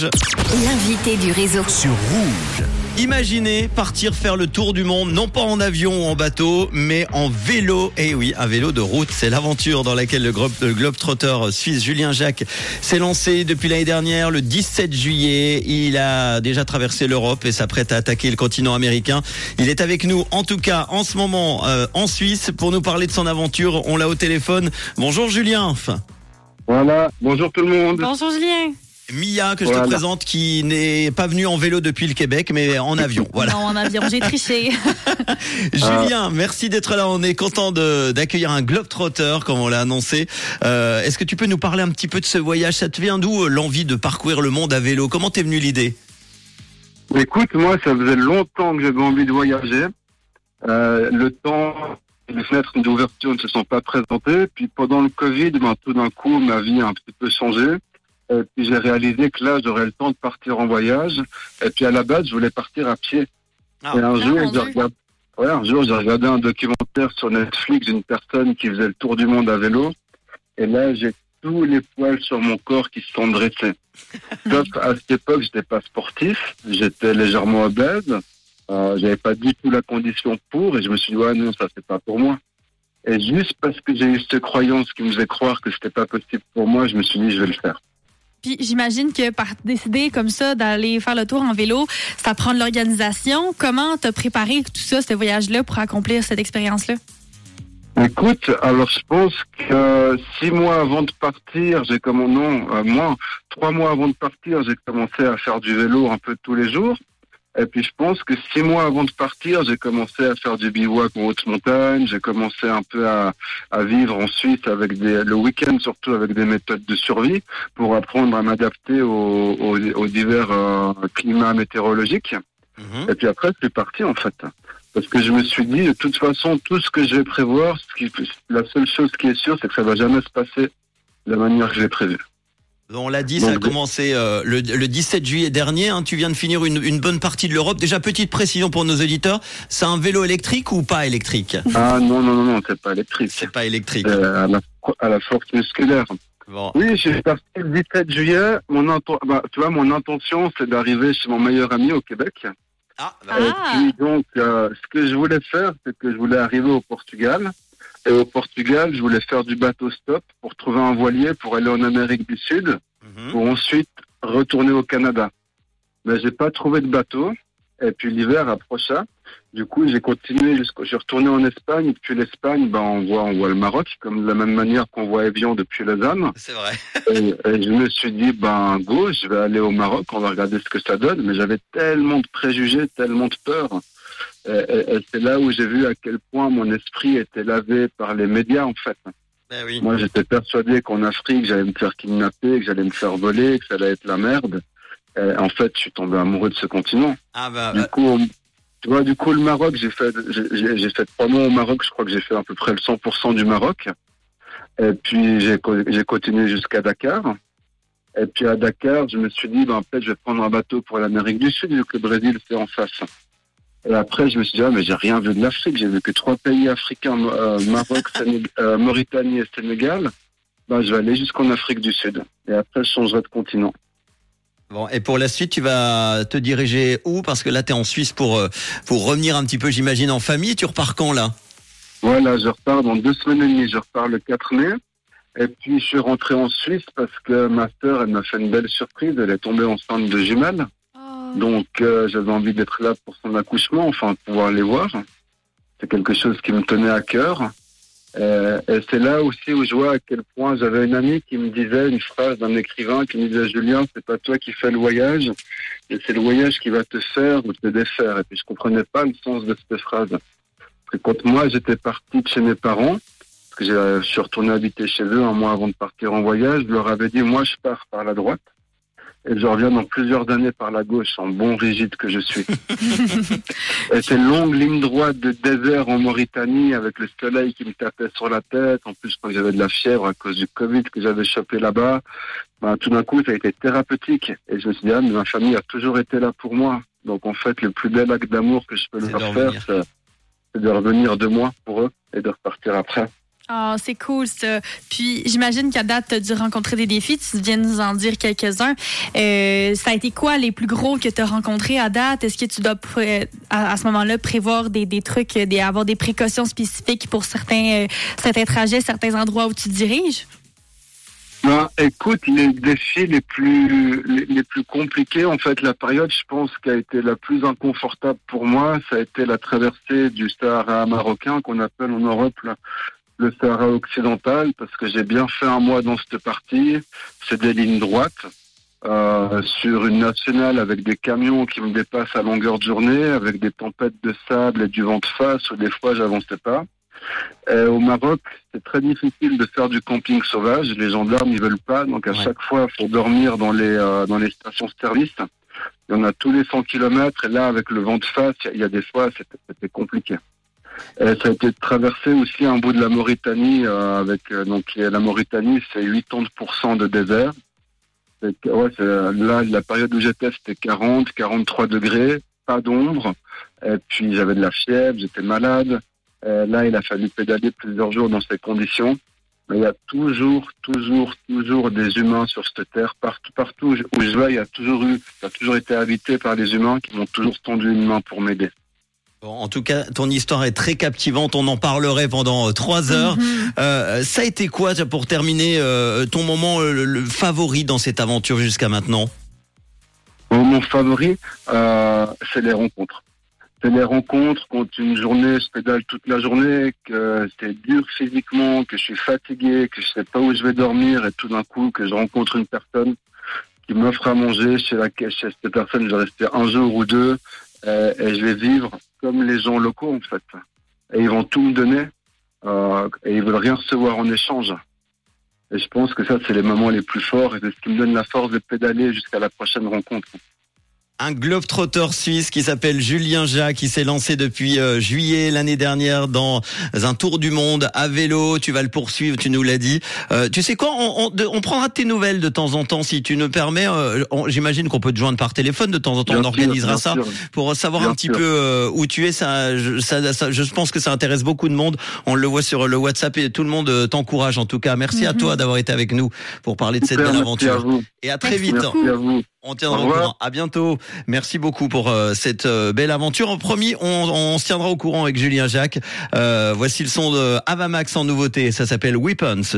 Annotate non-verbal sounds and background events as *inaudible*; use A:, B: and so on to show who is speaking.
A: Rouge.
B: L'invité du réseau.
A: Sur Rouge. Imaginez partir faire le tour du monde, non pas en avion ou en bateau, mais en vélo. Et oui, un vélo de route. C'est l'aventure dans laquelle le, globe, le globetrotter suisse Julien Jacques s'est lancé depuis l'année dernière, le 17 juillet. Il a déjà traversé l'Europe et s'apprête à attaquer le continent américain. Il est avec nous, en tout cas, en ce moment, euh, en Suisse, pour nous parler de son aventure. On l'a au téléphone. Bonjour Julien.
C: Voilà, bonjour tout le monde.
D: Bonjour Julien.
A: Mia que je te présente qui n'est pas venue en vélo depuis le Québec mais en avion. *laughs* Voilà.
D: Non, en avion, j'ai triché. *laughs*
A: Julien, merci d'être là. On est content d'accueillir un globetrotter comme on l'a annoncé. Euh, Est-ce que tu peux nous parler un petit peu de ce voyage? Ça te vient d'où euh, l'envie de parcourir le monde à vélo? Comment t'es venue l'idée?
C: Écoute, moi, ça faisait longtemps que j'avais envie de voyager. Euh, le temps, les fenêtres d'ouverture ne se sont pas présentées. Puis pendant le Covid, ben, tout d'un coup, ma vie a un petit peu changé. Et puis j'ai réalisé que là, j'aurais le temps de partir en voyage. Et puis à la base, je voulais partir à pied.
A: Ah.
C: Et un
D: Ah,
C: jour,
D: mon
C: j'ai regardé, ouais, un jour, j'ai regardé un documentaire sur Netflix d'une personne qui faisait le tour du monde à vélo. Et là, j'ai tous les poils sur mon corps qui se sont dressés. *laughs* Sauf à cette époque, j'étais pas sportif, j'étais légèrement obèse, euh, j'avais pas du tout la condition pour, et je me suis dit ouais non, ça c'est pas pour moi. Et juste parce que j'ai eu cette croyance qui me faisait croire que c'était pas possible pour moi, je me suis dit je vais le faire.
D: Puis j'imagine que par décider comme ça d'aller faire le tour en vélo, ça prend de l'organisation. Comment t'as préparé tout ça, ce voyage-là, pour accomplir cette expérience-là?
C: Écoute, alors je pense que six mois avant de partir, j'ai comme euh, trois mois avant de partir, j'ai commencé à faire du vélo un peu tous les jours. Et puis je pense que six mois avant de partir, j'ai commencé à faire du bivouac en haute montagne. J'ai commencé un peu à, à vivre en Suisse avec des, le week-end surtout avec des méthodes de survie pour apprendre à m'adapter aux, aux, aux divers euh, climats météorologiques.
A: Mhm.
C: Et puis après, c'est parti en fait. Parce que je me suis dit, de toute façon, tout ce que je vais prévoir, ce qui, la seule chose qui est sûre, c'est que ça va jamais se passer de la manière que j'ai prévu.
A: On l'a dit, ça a commencé euh, le, le 17 juillet dernier. hein. tu viens de finir une, une bonne partie de l'Europe. Déjà, petite précision pour nos auditeurs, c'est un vélo électrique ou pas électrique?
C: Ah non, non, non, non, c'est pas électrique.
A: C'est pas électrique.
C: C'est à la, à la force musculaire.
A: Bon.
C: Oui, je suis parti le 17 juillet. Mon bah, tu vois, mon intention, c'est d'arriver chez mon meilleur ami au Québec.
A: Ah, bah,
D: Ah.
C: Et puis donc, euh, ce que je voulais faire, c'est que je voulais arriver au Portugal. Et au Portugal, je voulais faire du bateau stop pour trouver un voilier pour aller en Amérique du Sud.
A: mhm.
C: pour ensuite retourner au Canada. Mais j'ai pas trouvé de bateau. Et puis l'hiver approcha. Du coup, j'ai continué jusqu'au, suis retourné en Espagne. Et Depuis l'Espagne, ben, on voit, on voit le Maroc, comme de la même manière qu'on voit Evian depuis Lausanne.
A: C'est vrai.
C: Et, et je me suis dit, ben, go, je vais aller au Maroc, on va regarder ce que ça donne. Mais j'avais tellement de préjugés, tellement de peur. Et, et- et c'est là où j'ai vu à quel point mon esprit était lavé par les médias, en fait.
A: Ben oui.
C: Moi, j'étais persuadé qu'en Afrique, j'allais me faire kidnapper, que j'allais me faire voler, que ça allait être la merde. Et en fait, je suis tombé amoureux de ce continent.
A: Ah bah,
C: Du coup, tu vois, du coup, le Maroc, j'ai fait, j'ai- fait trois mois au Maroc. Je crois que j'ai fait à peu près le 100% du Maroc. Et puis, j'ai co- j'ai continué jusqu'à Dakar. Et puis, à Dakar, je me suis dit, ben, peut-être, je vais prendre un bateau pour l'Amérique du Sud, vu que le Brésil, c'est en face. Et après, je me suis dit, ah, mais j'ai rien vu de l'Afrique. J'ai vu que trois pays africains, euh, Maroc, *laughs* Sénég- euh, Mauritanie et Sénégal. Ben, je vais aller jusqu'en Afrique du Sud. Et après, je changerai de continent.
A: Bon, et pour la suite, tu vas te diriger où? Parce que là, tu es en Suisse pour, euh, pour revenir un petit peu, j'imagine, en famille. Tu repars quand, là?
C: Voilà, je repars dans deux semaines et demie. Je repars le 4 mai. Et puis, je suis rentré en Suisse parce que ma sœur, elle m'a fait une belle surprise. Elle est tombée enceinte de jumelles. Donc, euh, j'avais envie d'être là pour son accouchement, enfin, pouvoir les voir. C'est quelque chose qui me tenait à cœur. Euh, et c'est là aussi où je vois à quel point j'avais une amie qui me disait une phrase d'un écrivain qui me disait Julien, c'est pas toi qui fais le voyage, et c'est le voyage qui va te faire ou te défaire. Et puis je comprenais pas le sens de cette phrase. Quand moi j'étais parti de chez mes parents, parce que j'ai- je suis retourné habiter chez eux un mois avant de partir en voyage, je leur avais dit moi je pars par la droite et je reviens dans plusieurs années par la gauche, en bon rigide que je suis. *laughs* et ces longues lignes droites de désert en Mauritanie avec le soleil qui me tapait sur la tête. En plus, je crois que j'avais de la fièvre à cause du Covid que j'avais chopé là-bas. Ben, tout d'un coup, ça a été thérapeutique. Et je me suis dit, ah, mais ma famille a toujours été là pour moi. Donc, en fait, le plus bel acte d'amour que je peux leur faire, c'est de revenir de moi pour eux et de repartir après.
D: Ah, c'est cool ça. Puis j'imagine qu'à date, tu as dû rencontrer des défis. Tu viens nous en dire quelques-uns. Euh, ça a été quoi les plus gros que tu as rencontrés à date? Est-ce que tu dois à, ce moment-là prévoir des, des trucs, des, avoir des précautions spécifiques pour certains, euh, certains trajets, certains endroits où tu te diriges?
C: Ben, écoute, les défis les plus les, plus compliqués, en fait, la période, je pense, qui a été la plus inconfortable pour moi, ça a été la traversée du Sahara marocain, qu'on appelle en Europe le Sahara occidental, parce que j'ai bien fait un mois dans cette partie. C'est des lignes droites. euh, sur une nationale avec des camions qui me dépassent à longueur de journée, avec des tempêtes de sable et du vent de face où des fois j'avançais pas. Au Maroc, c'est très difficile de faire du camping sauvage. Les gendarmes ils veulent pas, donc à
A: Ouais.
C: chaque fois, il faut dormir dans les euh, dans les stations de service. Il y en a tous les 100 kilomètres, et là, avec le vent de face, il y a- des fois, c'était compliqué. Et ça a été de traverser aussi un bout de la Mauritanie, euh, avec euh, donc la Mauritanie, c'est 80% de désert. Ouais, euh, là, la période où j'étais, c'était 40, 43 degrés, pas d'ombre. Et puis j'avais de la fièvre, j'étais malade. Euh, là, il a fallu pédaler plusieurs jours dans ces conditions. Mais il y a toujours, toujours, toujours des humains sur cette terre. Partout, partout où je vais, il y a toujours eu, ça a toujours été habité par des humains qui m'ont toujours tendu une main pour m'aider.
A: En tout cas, ton histoire est très captivante. On en parlerait pendant euh, trois heures.
D: Mhm.
A: Euh, ça a été quoi, pour terminer, euh, ton moment le, le favori dans cette aventure jusqu'à maintenant?
C: Bon, mon favori, euh, c'est les rencontres. C'est les rencontres quand une journée, je pédale toute la journée, que c'est dur physiquement, que je suis fatigué, que je sais pas où je vais dormir et tout d'un coup que je rencontre une personne qui m'offre à manger chez laquelle chez cette personne je vais rester un jour ou deux euh, et je vais vivre comme les gens locaux en fait. Et ils vont tout me donner euh, et ils veulent rien recevoir en échange. Et je pense que ça c'est les moments les plus forts et c'est ce qui me donne la force de pédaler jusqu'à la prochaine rencontre.
A: Un globetrotter suisse qui s'appelle Julien Jacques, qui s'est lancé depuis euh, juillet l'année dernière dans un tour du monde à vélo. Tu vas le poursuivre, tu nous l'as dit. Euh, tu sais quoi on, on, de- on prendra tes nouvelles de temps en temps si tu nous permets. Euh, on- J'imagine qu'on peut te joindre par téléphone de temps en temps.
C: Bien
A: on organisera ça
C: sûr.
A: pour savoir
C: Bien
A: un petit
C: sûr.
A: peu euh, où tu es. Ça je, ça, ça- je pense que ça intéresse beaucoup de monde. On le voit sur le WhatsApp et tout le monde euh, t'encourage. En tout cas, merci à
D: Mhm.
A: toi d'avoir été avec nous pour parler de cette
C: Super,
A: belle
C: merci à
A: aventure.
C: vous.
A: Et à très
D: Merci
A: vite.
C: Merci à vous.
A: On tiendra
C: Au
A: courant. À bientôt. Merci beaucoup pour euh, cette euh, belle aventure. Promis, on, on se tiendra au courant avec Julien Jacques. Euh, voici le son de Avamax en nouveauté. Ça s'appelle Weapons.